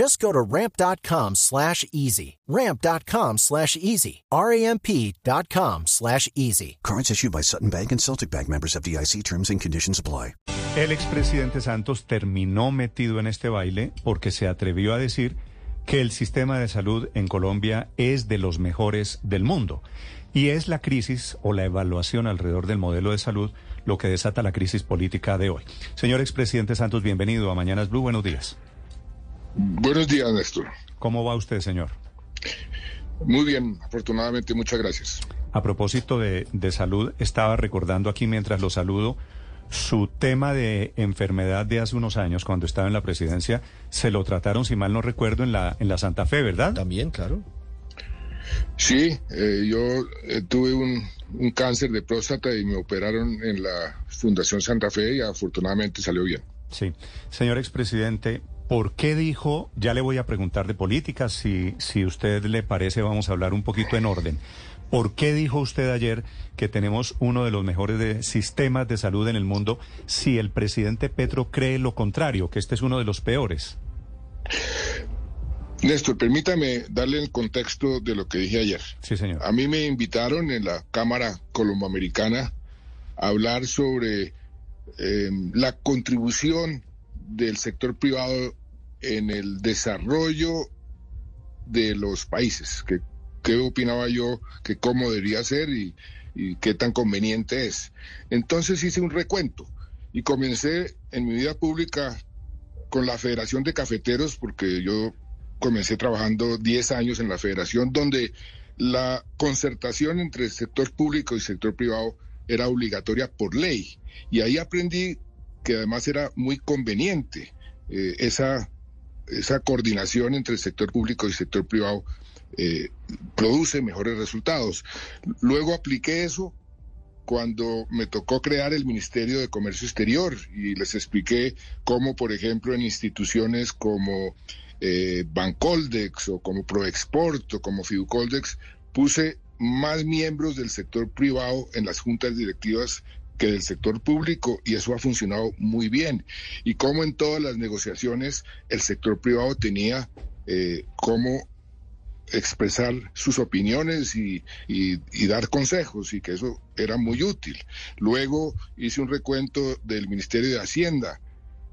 Just go to ramp.com slash easy. Ramp.com slash easy. R-A-M-P.com slash easy. Cards issued by Sutton Bank and Celtic Bank members of DIC terms and conditions apply. El expresidente Santos terminó metido en este baile porque se atrevió a decir que el sistema de salud en Colombia es de los mejores del mundo. Y es la crisis o la evaluación alrededor del modelo de salud lo que desata la crisis política de hoy. Señor expresidente Santos, bienvenido a Mañanas Blue. Buenos días. Buenos días, Néstor. ¿Cómo va usted, señor? Muy bien, afortunadamente, muchas gracias. A propósito de, de, salud, estaba recordando aquí mientras lo saludo, su tema de enfermedad de hace unos años, cuando estaba en la presidencia, se lo trataron, si mal no recuerdo, en la, en la Santa Fe, ¿verdad? También, claro. Sí, eh, yo eh, tuve un, un cáncer de próstata y me operaron en la Fundación Santa Fe y afortunadamente salió bien. Sí. Señor expresidente, ¿por qué dijo, ya le voy a preguntar de política, si, si usted le parece vamos a hablar un poquito en orden, ¿por qué dijo usted ayer que tenemos uno de los mejores de sistemas de salud en el mundo si el presidente Petro cree lo contrario, que este es uno de los peores? Néstor, permítame darle el contexto de lo que dije ayer. Sí, señor. A mí me invitaron en la Cámara Colomboamericana a hablar sobre eh, la contribución del sector privado en el desarrollo de los países, que qué opinaba yo, que cómo debería ser y, y qué tan conveniente es. Entonces hice un recuento y comencé en mi vida pública con la Federación de Cafeteros, porque yo comencé trabajando 10 años en la federación, donde la concertación entre el sector público y sector privado era obligatoria por ley. Y ahí aprendí que además era muy conveniente eh, esa, esa coordinación entre el sector público y el sector privado. Eh, produce mejores resultados. Luego apliqué eso cuando me tocó crear el Ministerio de Comercio Exterior y les expliqué cómo, por ejemplo, en instituciones como eh, Bancoldex o como Proexport o como Fiducoldex, puse más miembros del sector privado en las juntas directivas que del sector público y eso ha funcionado muy bien. Y como en todas las negociaciones el sector privado tenía eh, cómo expresar sus opiniones y, y, y, dar consejos y que eso era muy útil. Luego hice un recuento del Ministerio de Hacienda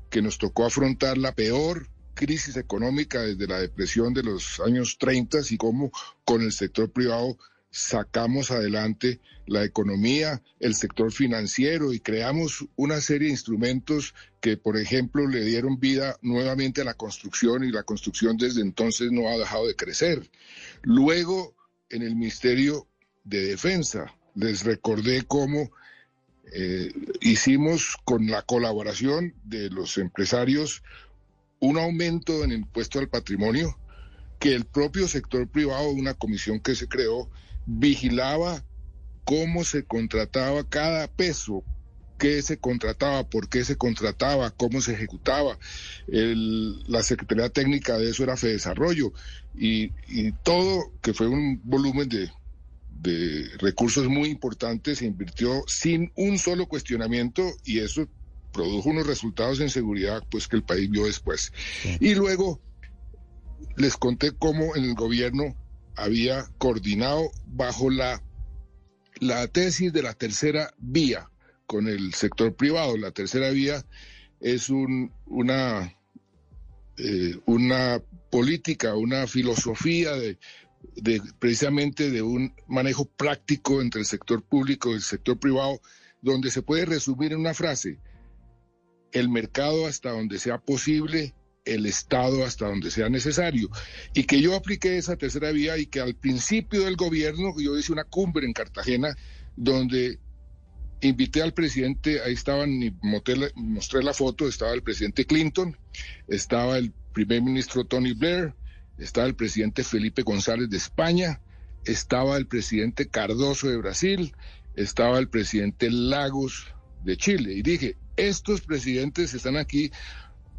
que nos tocó afrontar la peor crisis económica desde la depresión de los años 30 y cómo con el sector privado sacamos adelante la economía, el sector financiero y creamos una serie de instrumentos que, por ejemplo, le dieron vida nuevamente a la construcción y la construcción desde entonces no ha dejado de crecer. Luego, en el Ministerio de Defensa, les recordé cómo eh, hicimos con la colaboración de los empresarios un aumento en el impuesto al patrimonio que el propio sector privado, una comisión que se creó, vigilaba cómo se contrataba cada peso, qué se contrataba, por qué se contrataba, cómo se ejecutaba. El, la Secretaría Técnica de eso era Fedesarrollo y, y todo, que fue un volumen de, de recursos muy importantes, se invirtió sin un solo cuestionamiento y eso produjo unos resultados en seguridad pues que el país vio después. Sí. Y luego les conté cómo en el gobierno había coordinado bajo la, la tesis de la tercera vía con el sector privado. La tercera vía es un, una, eh, una política, una filosofía de, de, precisamente de un manejo práctico entre el sector público y el sector privado, donde se puede resumir en una frase, el mercado hasta donde sea posible, el Estado hasta donde sea necesario. Y que yo apliqué esa tercera vía y que al principio del gobierno yo hice una cumbre en Cartagena donde invité al presidente, ahí estaban, y mostré la foto, estaba el presidente Clinton, estaba el primer ministro Tony Blair, estaba el presidente Felipe González de España, estaba el presidente Cardoso de Brasil, estaba el presidente Lagos de Chile. Y dije, estos presidentes están aquí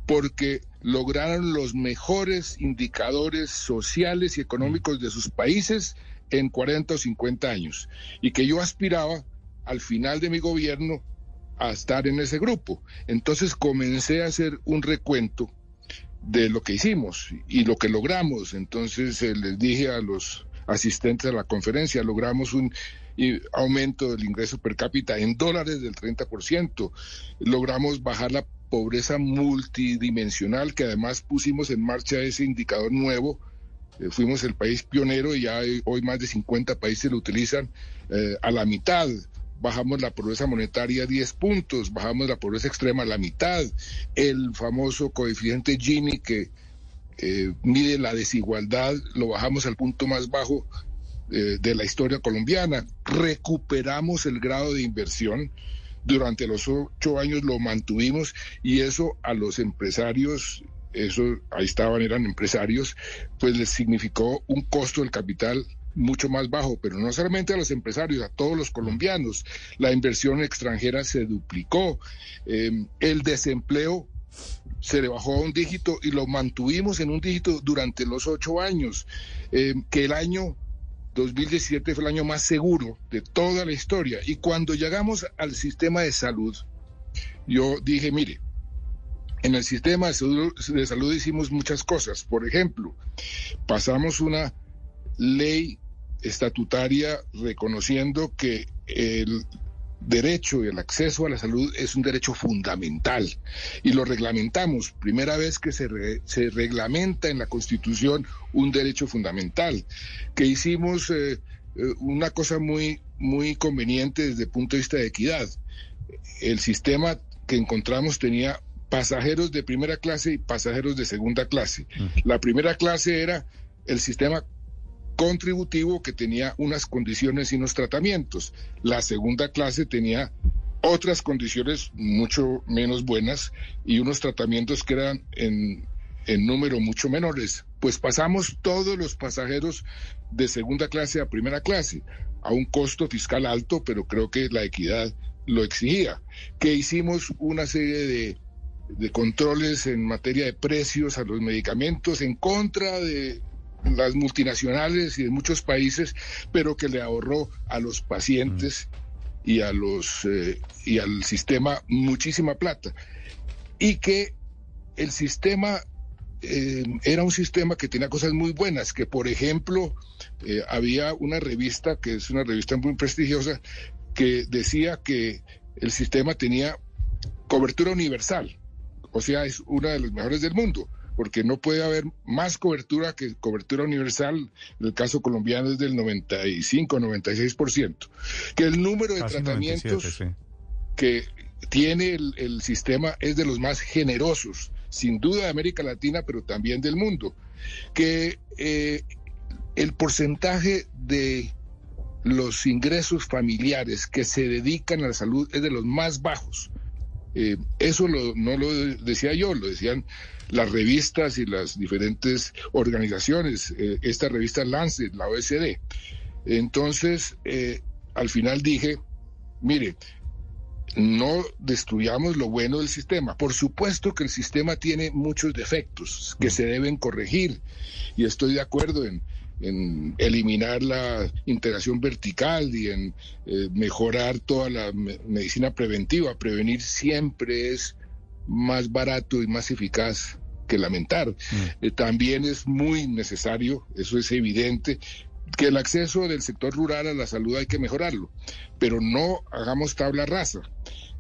porque lograron los mejores indicadores sociales y económicos de sus países en 40 o 50 años. Y que yo aspiraba al final de mi gobierno a estar en ese grupo. Entonces comencé a hacer un recuento de lo que hicimos y lo que logramos. Entonces eh, les dije a los asistentes a la conferencia, logramos un aumento del ingreso per cápita en dólares del 30%, logramos bajar la pobreza multidimensional, que además pusimos en marcha ese indicador nuevo. Eh, fuimos el país pionero y ya hoy más de 50 países lo utilizan eh, a la mitad. Bajamos la pobreza monetaria 10 puntos, bajamos la pobreza extrema a la mitad, el famoso coeficiente Gini que eh, mide la desigualdad, lo bajamos al punto más bajo eh, de la historia colombiana, recuperamos el grado de inversión, durante los ocho años lo mantuvimos y eso a los empresarios eso ahí estaban, eran empresarios, pues les significó un costo del capital mucho más bajo, pero no solamente a los empresarios, a todos los colombianos. La inversión extranjera se duplicó, em, el desempleo se le bajó a un dígito y lo mantuvimos en un dígito durante los ocho años, em, que el año 2017 fue el año más seguro de toda la historia. Y cuando llegamos al sistema de salud, yo dije, mire, en el sistema de salud, hicimos muchas cosas. Por ejemplo, pasamos una ley estatutaria reconociendo que el derecho y el acceso a la salud es un derecho fundamental y lo reglamentamos. Primera vez que se, se reglamenta en la Constitución un derecho fundamental, que hicimos eh, eh, una cosa muy, muy conveniente desde el punto de vista de equidad. El sistema que encontramos tenía pasajeros de primera clase y pasajeros de segunda clase. La primera clase era el sistema contributivo que tenía unas condiciones y unos tratamientos. La segunda clase tenía otras condiciones mucho menos buenas y unos tratamientos que eran en, en número mucho menores. Pues pasamos todos los pasajeros de segunda clase a primera clase, a un costo fiscal alto, pero creo que la equidad lo exigía. Que hicimos una serie de, de controles en materia de precios a los medicamentos en contra de las multinacionales y de muchos países, pero que le ahorró a los pacientes y a los eh, y al sistema muchísima plata. Y que el sistema eh, era un sistema que tenía cosas muy buenas, que por ejemplo eh, había una revista que es una revista muy prestigiosa que decía que el sistema tenía cobertura universal, o sea, es una de las mejores del mundo porque no puede haber más cobertura que cobertura universal. En el caso colombiano es del 95, 96%. Que el número de tratamientos que tiene el, sistema es de los más generosos, sin duda de América Latina, pero también del mundo. Que eh, el porcentaje de los ingresos familiares que se dedican a la salud es de los más bajos. Eh, eso no lo decía yo, lo decían las revistas y las diferentes organizaciones, eh, esta revista Lancet, la OSD. Entonces, eh, al final dije, mire, no destruyamos lo bueno del sistema. Por supuesto que el sistema tiene muchos defectos que se deben corregir y estoy de acuerdo en, eliminar la integración vertical y en eh, mejorar toda la medicina preventiva. Prevenir siempre es más barato y más eficaz que lamentar. Mm. Eh, también es muy necesario, eso es evidente, que el acceso del sector rural a la salud hay que mejorarlo, pero no hagamos tabla rasa.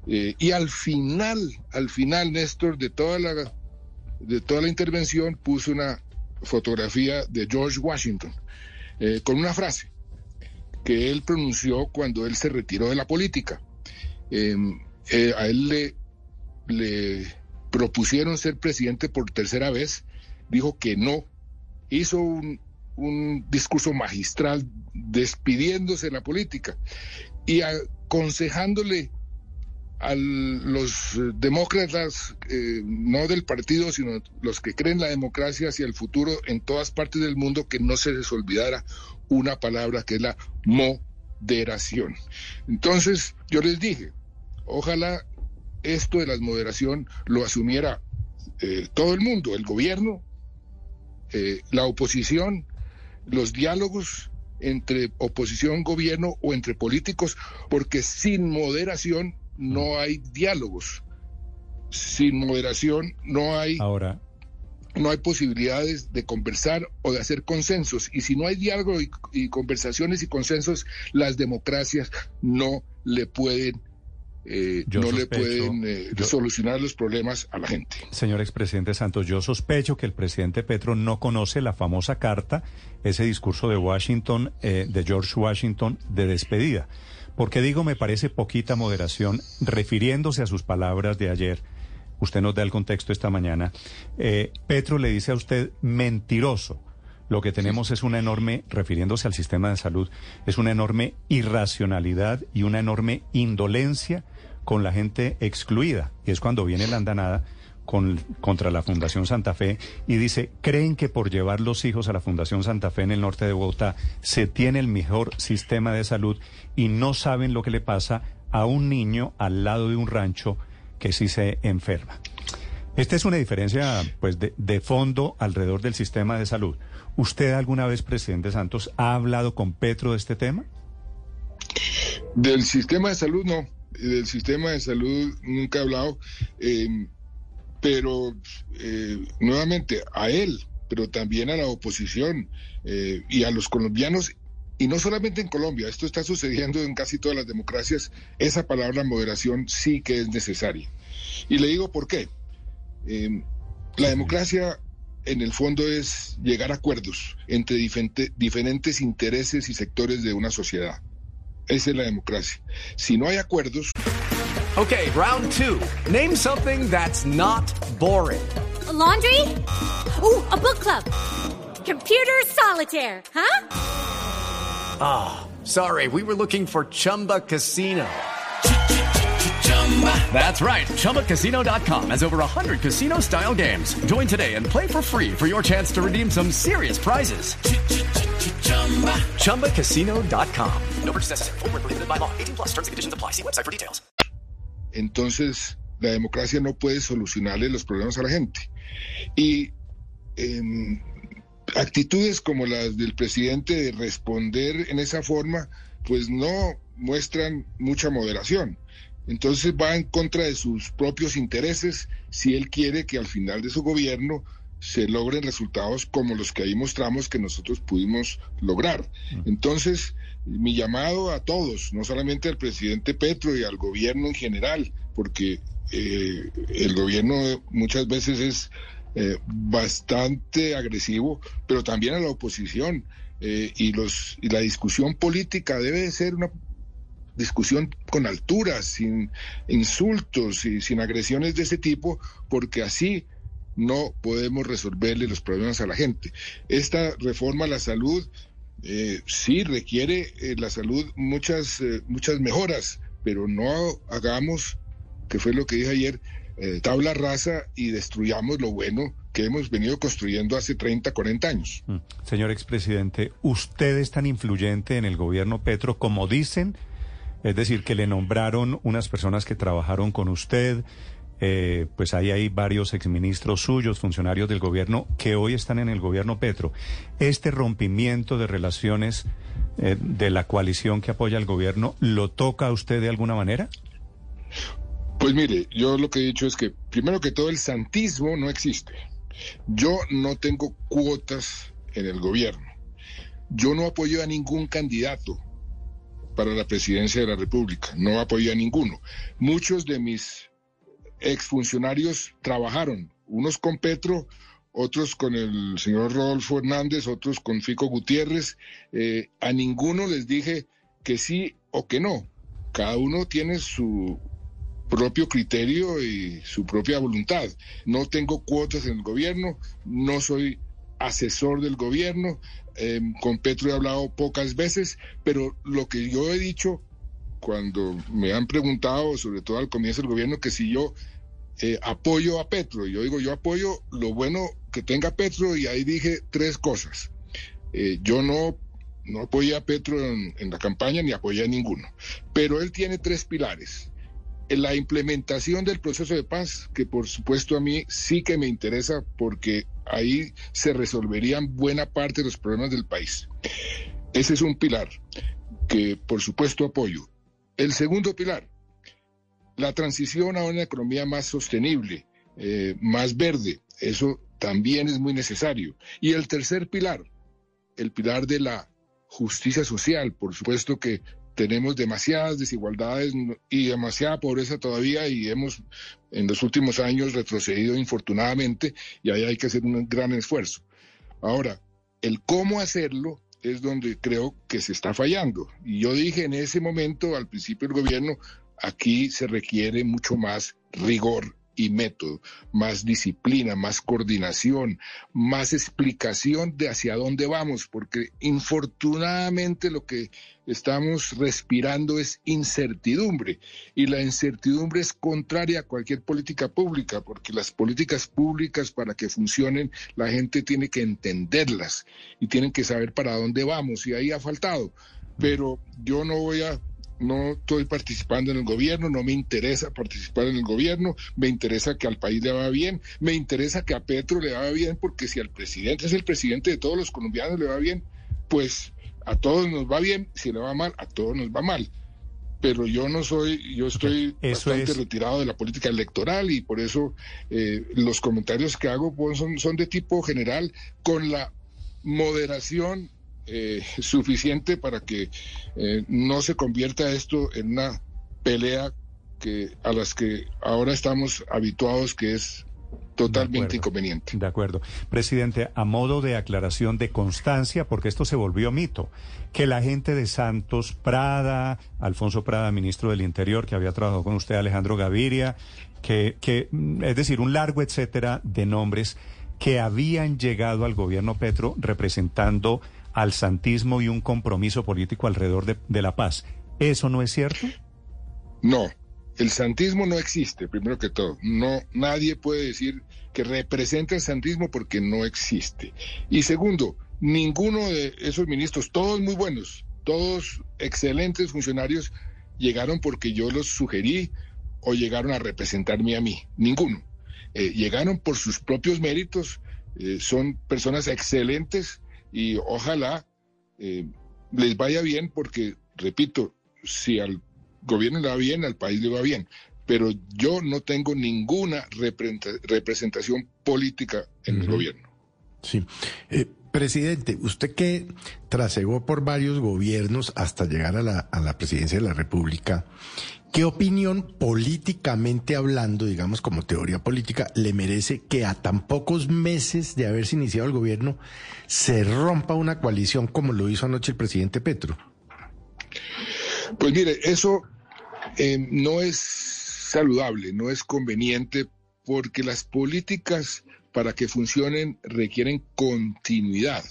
Eh, y al final, al final, Néstor, de toda la, de toda la intervención, puso una fotografía de George Washington eh, con una frase que él pronunció cuando él se retiró de la política. a él le le propusieron ser presidente por tercera vez, dijo que no. Hizo un, un discurso magistral despidiéndose de la política y aconsejándole a los demócratas, eh, no del partido, sino los que creen la democracia hacia el futuro en todas partes del mundo, que no se les olvidara una palabra que es la moderación. Entonces, yo les dije, ojalá esto de la moderación lo asumiera eh, todo el mundo, el gobierno, eh, la oposición, los diálogos entre oposición, gobierno o entre políticos, porque sin moderación no hay diálogos. Sin moderación no hay Ahora, no hay posibilidades de conversar o de hacer consensos. Y si no hay diálogo y, y conversaciones y consensos, las democracias no le pueden eh, no le pueden eh, yo- solucionar los problemas a la gente. Señor expresidente Santos, yo sospecho que el presidente Petro no conoce la famosa carta, ese discurso de Washington, eh, de George Washington, de despedida. Porque digo, me parece poquita moderación, refiriéndose a sus palabras de ayer. Usted nos da el contexto esta mañana. Petro le dice a usted mentiroso. Lo que tenemos es una enorme, refiriéndose al sistema de salud, es una enorme irracionalidad y una enorme indolencia con la gente excluida. Y es cuando viene la andanada con, contra la Fundación Santa Fe y dice, ¿creen que por llevar los hijos a la Fundación Santa Fe en el norte de Bogotá se tiene el mejor sistema de salud y no saben lo que le pasa a un niño al lado de un rancho que sí se enferma? Esta es una diferencia pues de, de fondo alrededor del sistema de salud. ¿Usted alguna vez, presidente Santos, ha hablado con Petro de este tema? Del sistema de salud no, del sistema de salud nunca he hablado, eh, pero eh, nuevamente a él, pero también a la oposición eh, y a los colombianos, y no solamente en Colombia, esto está sucediendo en casi todas las democracias, esa palabra moderación sí que es necesaria. Y le digo por qué. Eh, la democracia en el fondo es llegar a acuerdos entre diferente- diferentes intereses y sectores de una sociedad. Esa es la democracia. Si no hay acuerdos, Okay, round two. Name something that's not boring. A laundry? Ooh, a book club. Computer solitaire, huh? Sorry, we were looking for Chumba Casino. That's right. ChumbaCasino.com has over 100 casino style games. Join today and play for free for your chance to redeem some serious prizes. ChumbaCasino.com. No purchase necessary. Void where prohibited by law. 18 plus terms and conditions apply. See website for details. entonces la democracia no puede solucionarle los problemas a la gente. Y em, actitudes como las del presidente de responder en esa forma, pues no muestran mucha moderación. Entonces va en contra de sus propios intereses si él quiere que al final de su gobierno se logren resultados como los que ahí mostramos que nosotros pudimos lograr. Entonces, mi llamado a todos, no solamente al presidente Petro y al gobierno en general, porque eh, el gobierno muchas veces es eh, bastante agresivo, pero también a la oposición. eh, y, los, y la discusión política debe de ser una discusión con altura, sin insultos y sin agresiones de ese tipo, porque así no podemos resolverle los problemas a la gente. Esta reforma a la salud eh, sí requiere eh, la salud muchas, eh, muchas mejoras, pero no hagamos, que fue lo que dije ayer, tabla rasa y destruyamos lo bueno que hemos venido construyendo hace 30, 40 años. Mm. Señor expresidente, ¿usted es tan influyente en el gobierno Petro como dicen? Es decir, que le nombraron unas personas que trabajaron con usted, eh, pues ahí hay varios exministros suyos, funcionarios del gobierno, que hoy están en el gobierno Petro. ¿Este rompimiento de relaciones eh, de la coalición que apoya al gobierno lo toca a usted de alguna manera? Pues mire, yo lo que he dicho es que primero que todo el santismo no existe. Yo no tengo cuotas en el gobierno. Yo no apoyo a ningún candidato para la presidencia de la República. No apoyo a ninguno. Muchos de mis exfuncionarios trabajaron, unos con Petro, otros con el señor Rodolfo Hernández, otros con Fico Gutiérrez. Eh, a ninguno les dije que sí o que no. Cada uno tiene su propio criterio y su propia voluntad. No tengo cuotas en el gobierno, no soy asesor del gobierno, em, con Petro he hablado pocas veces, pero lo que yo he dicho cuando me han preguntado, sobre todo al comienzo del gobierno, que si yo eh, apoyo a Petro, yo digo, yo apoyo lo bueno que tenga Petro y ahí dije tres cosas. Eh, yo no, no apoyé a Petro en, en la campaña ni apoyé a ninguno, pero él tiene tres pilares en la implementación del proceso de paz, que por supuesto a mí sí que me interesa porque ahí se resolverían buena parte de los problemas del país. Ese es un pilar que por supuesto apoyo. El segundo pilar, la transición a una economía más sostenible, eh, más verde, eso también es muy necesario. Y el tercer pilar, el pilar de la justicia social, por supuesto que tenemos demasiadas desigualdades y demasiada pobreza todavía y hemos en los últimos años retrocedido infortunadamente y ahí hay que hacer un gran esfuerzo. Ahora, el cómo hacerlo es donde creo que se está fallando. Y yo dije en ese momento, al principio del gobierno, aquí se requiere mucho más rigor y método, más disciplina, más coordinación, más explicación de hacia dónde vamos, porque infortunadamente lo que estamos respirando es incertidumbre y la incertidumbre es contraria a cualquier política pública, porque las políticas públicas para que funcionen la gente tiene que entenderlas y tienen que saber para dónde vamos y ahí ha faltado. Pero yo no voy a no estoy participando en el gobierno, no me interesa participar en el gobierno, me interesa que al país le vaya bien, me interesa que a Petro le vaya bien, porque si al presidente es el presidente de todos los colombianos le va bien, pues a todos nos va bien, si le va mal, a todos nos va mal. Pero yo no soy, yo estoy bastante retirado de la política electoral y por eso eh, los comentarios que hago pues, son, son de tipo general, con la moderación eh, suficiente para que eh, no se convierta esto en una pelea que a las que ahora estamos habituados que es totalmente inconveniente. De acuerdo. Presidente, a modo de aclaración de constancia, porque esto se volvió mito, que la gente de Santos Prada, Alfonso Prada, ministro del Interior, que había trabajado con usted, Alejandro Gaviria, que, que es decir, un largo etcétera de nombres que habían llegado al gobierno Petro representando al santismo y un compromiso político alrededor de, la paz. ¿Eso no es cierto? No, el santismo no existe, primero que todo. No, nadie puede decir que representa el santismo porque no existe. Y segundo, ninguno de esos ministros, todos muy buenos, todos excelentes funcionarios, llegaron porque yo los sugerí o llegaron a representarme a mí. Ninguno. Eh, llegaron por sus propios méritos, eh, son personas excelentes y ojalá eh, les vaya bien porque, repito, si al gobierno le va bien, al país le va bien. Pero yo no tengo ninguna representación política en el gobierno. Sí. Eh, presidente, usted que trasegó por varios gobiernos hasta llegar a la, a la presidencia de la República, ¿Qué opinión políticamente hablando, digamos como teoría política, le merece que a tan pocos meses de haberse iniciado el gobierno se rompa una coalición como lo hizo anoche el presidente Petro? Pues mire, eso eh, no es saludable, no es conveniente, porque las políticas para que funcionen requieren continuidad.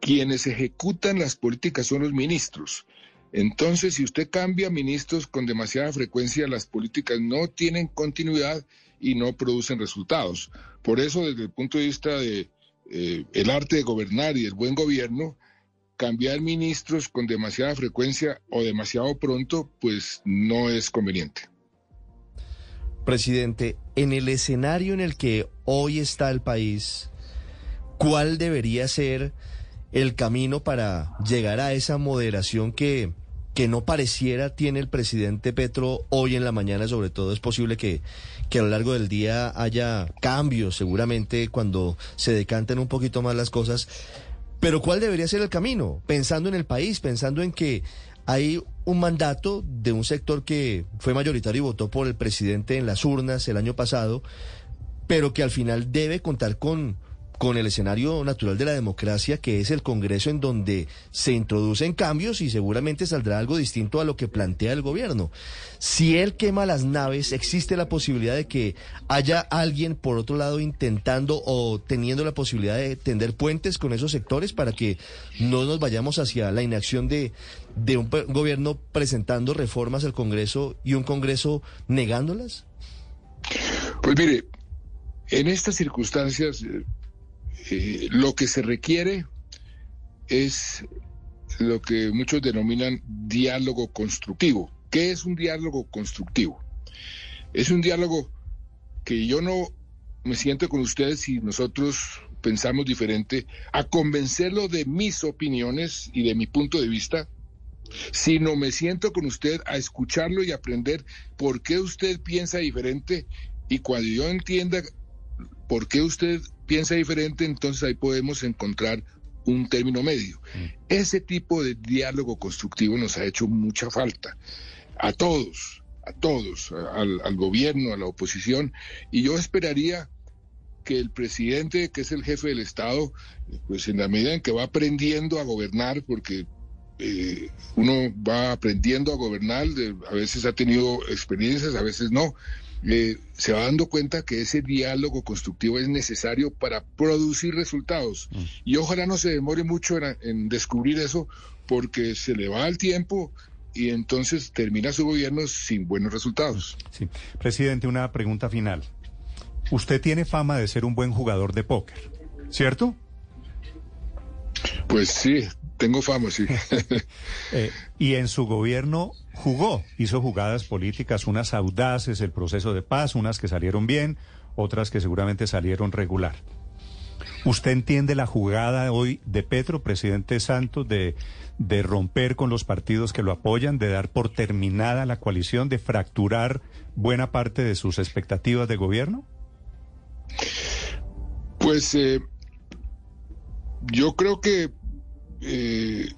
Quienes ejecutan las políticas son los ministros entonces, si usted cambia ministros con demasiada frecuencia, las políticas no tienen continuidad y no producen resultados. Por eso, desde el punto de vista de eh, el arte de gobernar y el buen gobierno, cambiar ministros con demasiada frecuencia o demasiado pronto, pues no es conveniente. Presidente, en el escenario en el que hoy está el país, ¿cuál debería ser el camino para llegar a esa moderación que que no pareciera tiene el presidente Petro hoy en la mañana, sobre todo es posible que, que a lo largo del día haya cambios, seguramente cuando se decanten un poquito más las cosas. Pero ¿cuál debería ser el camino? Pensando en el país, pensando en que hay un mandato de un sector que fue mayoritario y votó por el presidente en las urnas el año pasado, pero que al final debe contar con con el escenario natural de la democracia, que es el Congreso en donde se introducen cambios y seguramente saldrá algo distinto a lo que plantea el gobierno. Si él quema las naves, existe la posibilidad de que haya alguien por otro lado intentando o teniendo la posibilidad de tender puentes con esos sectores para que no nos vayamos hacia la inacción de, un gobierno presentando reformas al Congreso y un Congreso negándolas. Pues mire, en estas circunstancias eh, lo que se requiere es lo que muchos denominan diálogo constructivo. ¿Qué es un diálogo constructivo? Es un diálogo que yo no me siento con ustedes si nosotros pensamos diferente, a convencerlo de mis opiniones y de mi punto de vista, sino me siento con usted a escucharlo y aprender por qué usted piensa diferente y cuando yo entienda por qué usted piensa diferente, entonces ahí podemos encontrar un término medio. Ese tipo de diálogo constructivo nos ha hecho mucha falta a todos, a todos, al, al gobierno, a la oposición, y yo esperaría que el presidente, que es el jefe del Estado, pues en la medida en que va aprendiendo a gobernar, porque eh, uno va aprendiendo a gobernar, de- a veces ha tenido experiencias, a veces no, eh, se va dando cuenta que ese diálogo constructivo es necesario para producir resultados. Y ojalá no se demore mucho en, en descubrir eso, porque se le va el tiempo y entonces termina su gobierno sin buenos resultados. Sí. Presidente, una pregunta final. Usted tiene fama de ser un buen jugador de póker, ¿cierto? Pues sí, tengo fama, sí. Eh, y en su gobierno jugó, hizo jugadas políticas, unas audaces, el proceso de paz, unas que salieron bien, otras que seguramente salieron regular. ¿Usted entiende la jugada hoy de Petro, presidente Santos, de, de romper con los partidos que lo apoyan, de dar por terminada la coalición, de fracturar buena parte de sus expectativas de gobierno? Pues eh, yo creo que eh,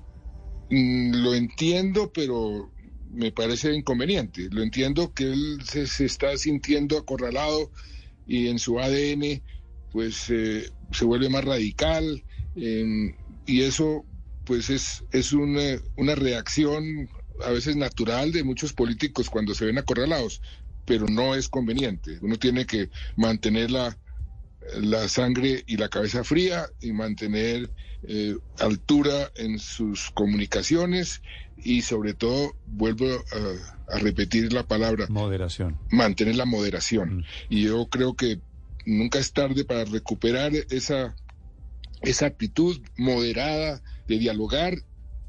mm, lo entiendo, pero me parece inconveniente. Lo entiendo que él se, está sintiendo acorralado y en su ADN pues eh, se vuelve más radical eh, y eso pues es, es una, una reacción a veces natural de muchos políticos cuando se ven acorralados, pero no es conveniente. Uno tiene que mantener la, la sangre y la cabeza fría y mantener eh, altura en sus comunicaciones y sobre todo, vuelvo a, a repetir la palabra, Moderación. mantener la moderación. Mm. Y yo creo que nunca es tarde para recuperar esa, esa actitud moderada de dialogar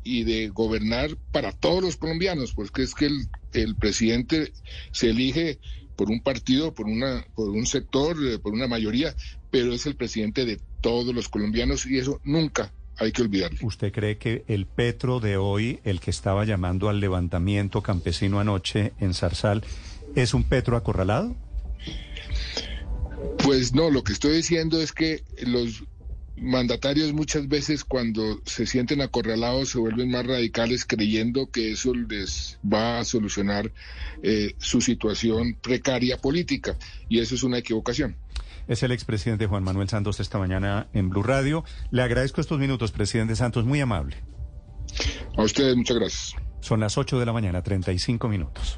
y de gobernar para todos los colombianos, porque es que el, el presidente se elige por un partido, por una, por un sector, eh, por una mayoría, pero es el presidente de todos los colombianos y eso nunca hay que olvidarlo. ¿Usted cree que el Petro de hoy, el que estaba llamando al levantamiento campesino anoche en Zarzal, es un Petro acorralado? Pues no, lo que estoy diciendo es que los mandatarios muchas veces cuando se sienten acorralados se vuelven más radicales creyendo que eso les va a solucionar eh, su situación precaria política y eso es una equivocación. Es el expresidente Juan Manuel Santos esta mañana en Blue Radio. Le agradezco estos minutos, presidente Santos, muy amable. A ustedes muchas gracias. Son las 8 de la mañana, 35 minutos.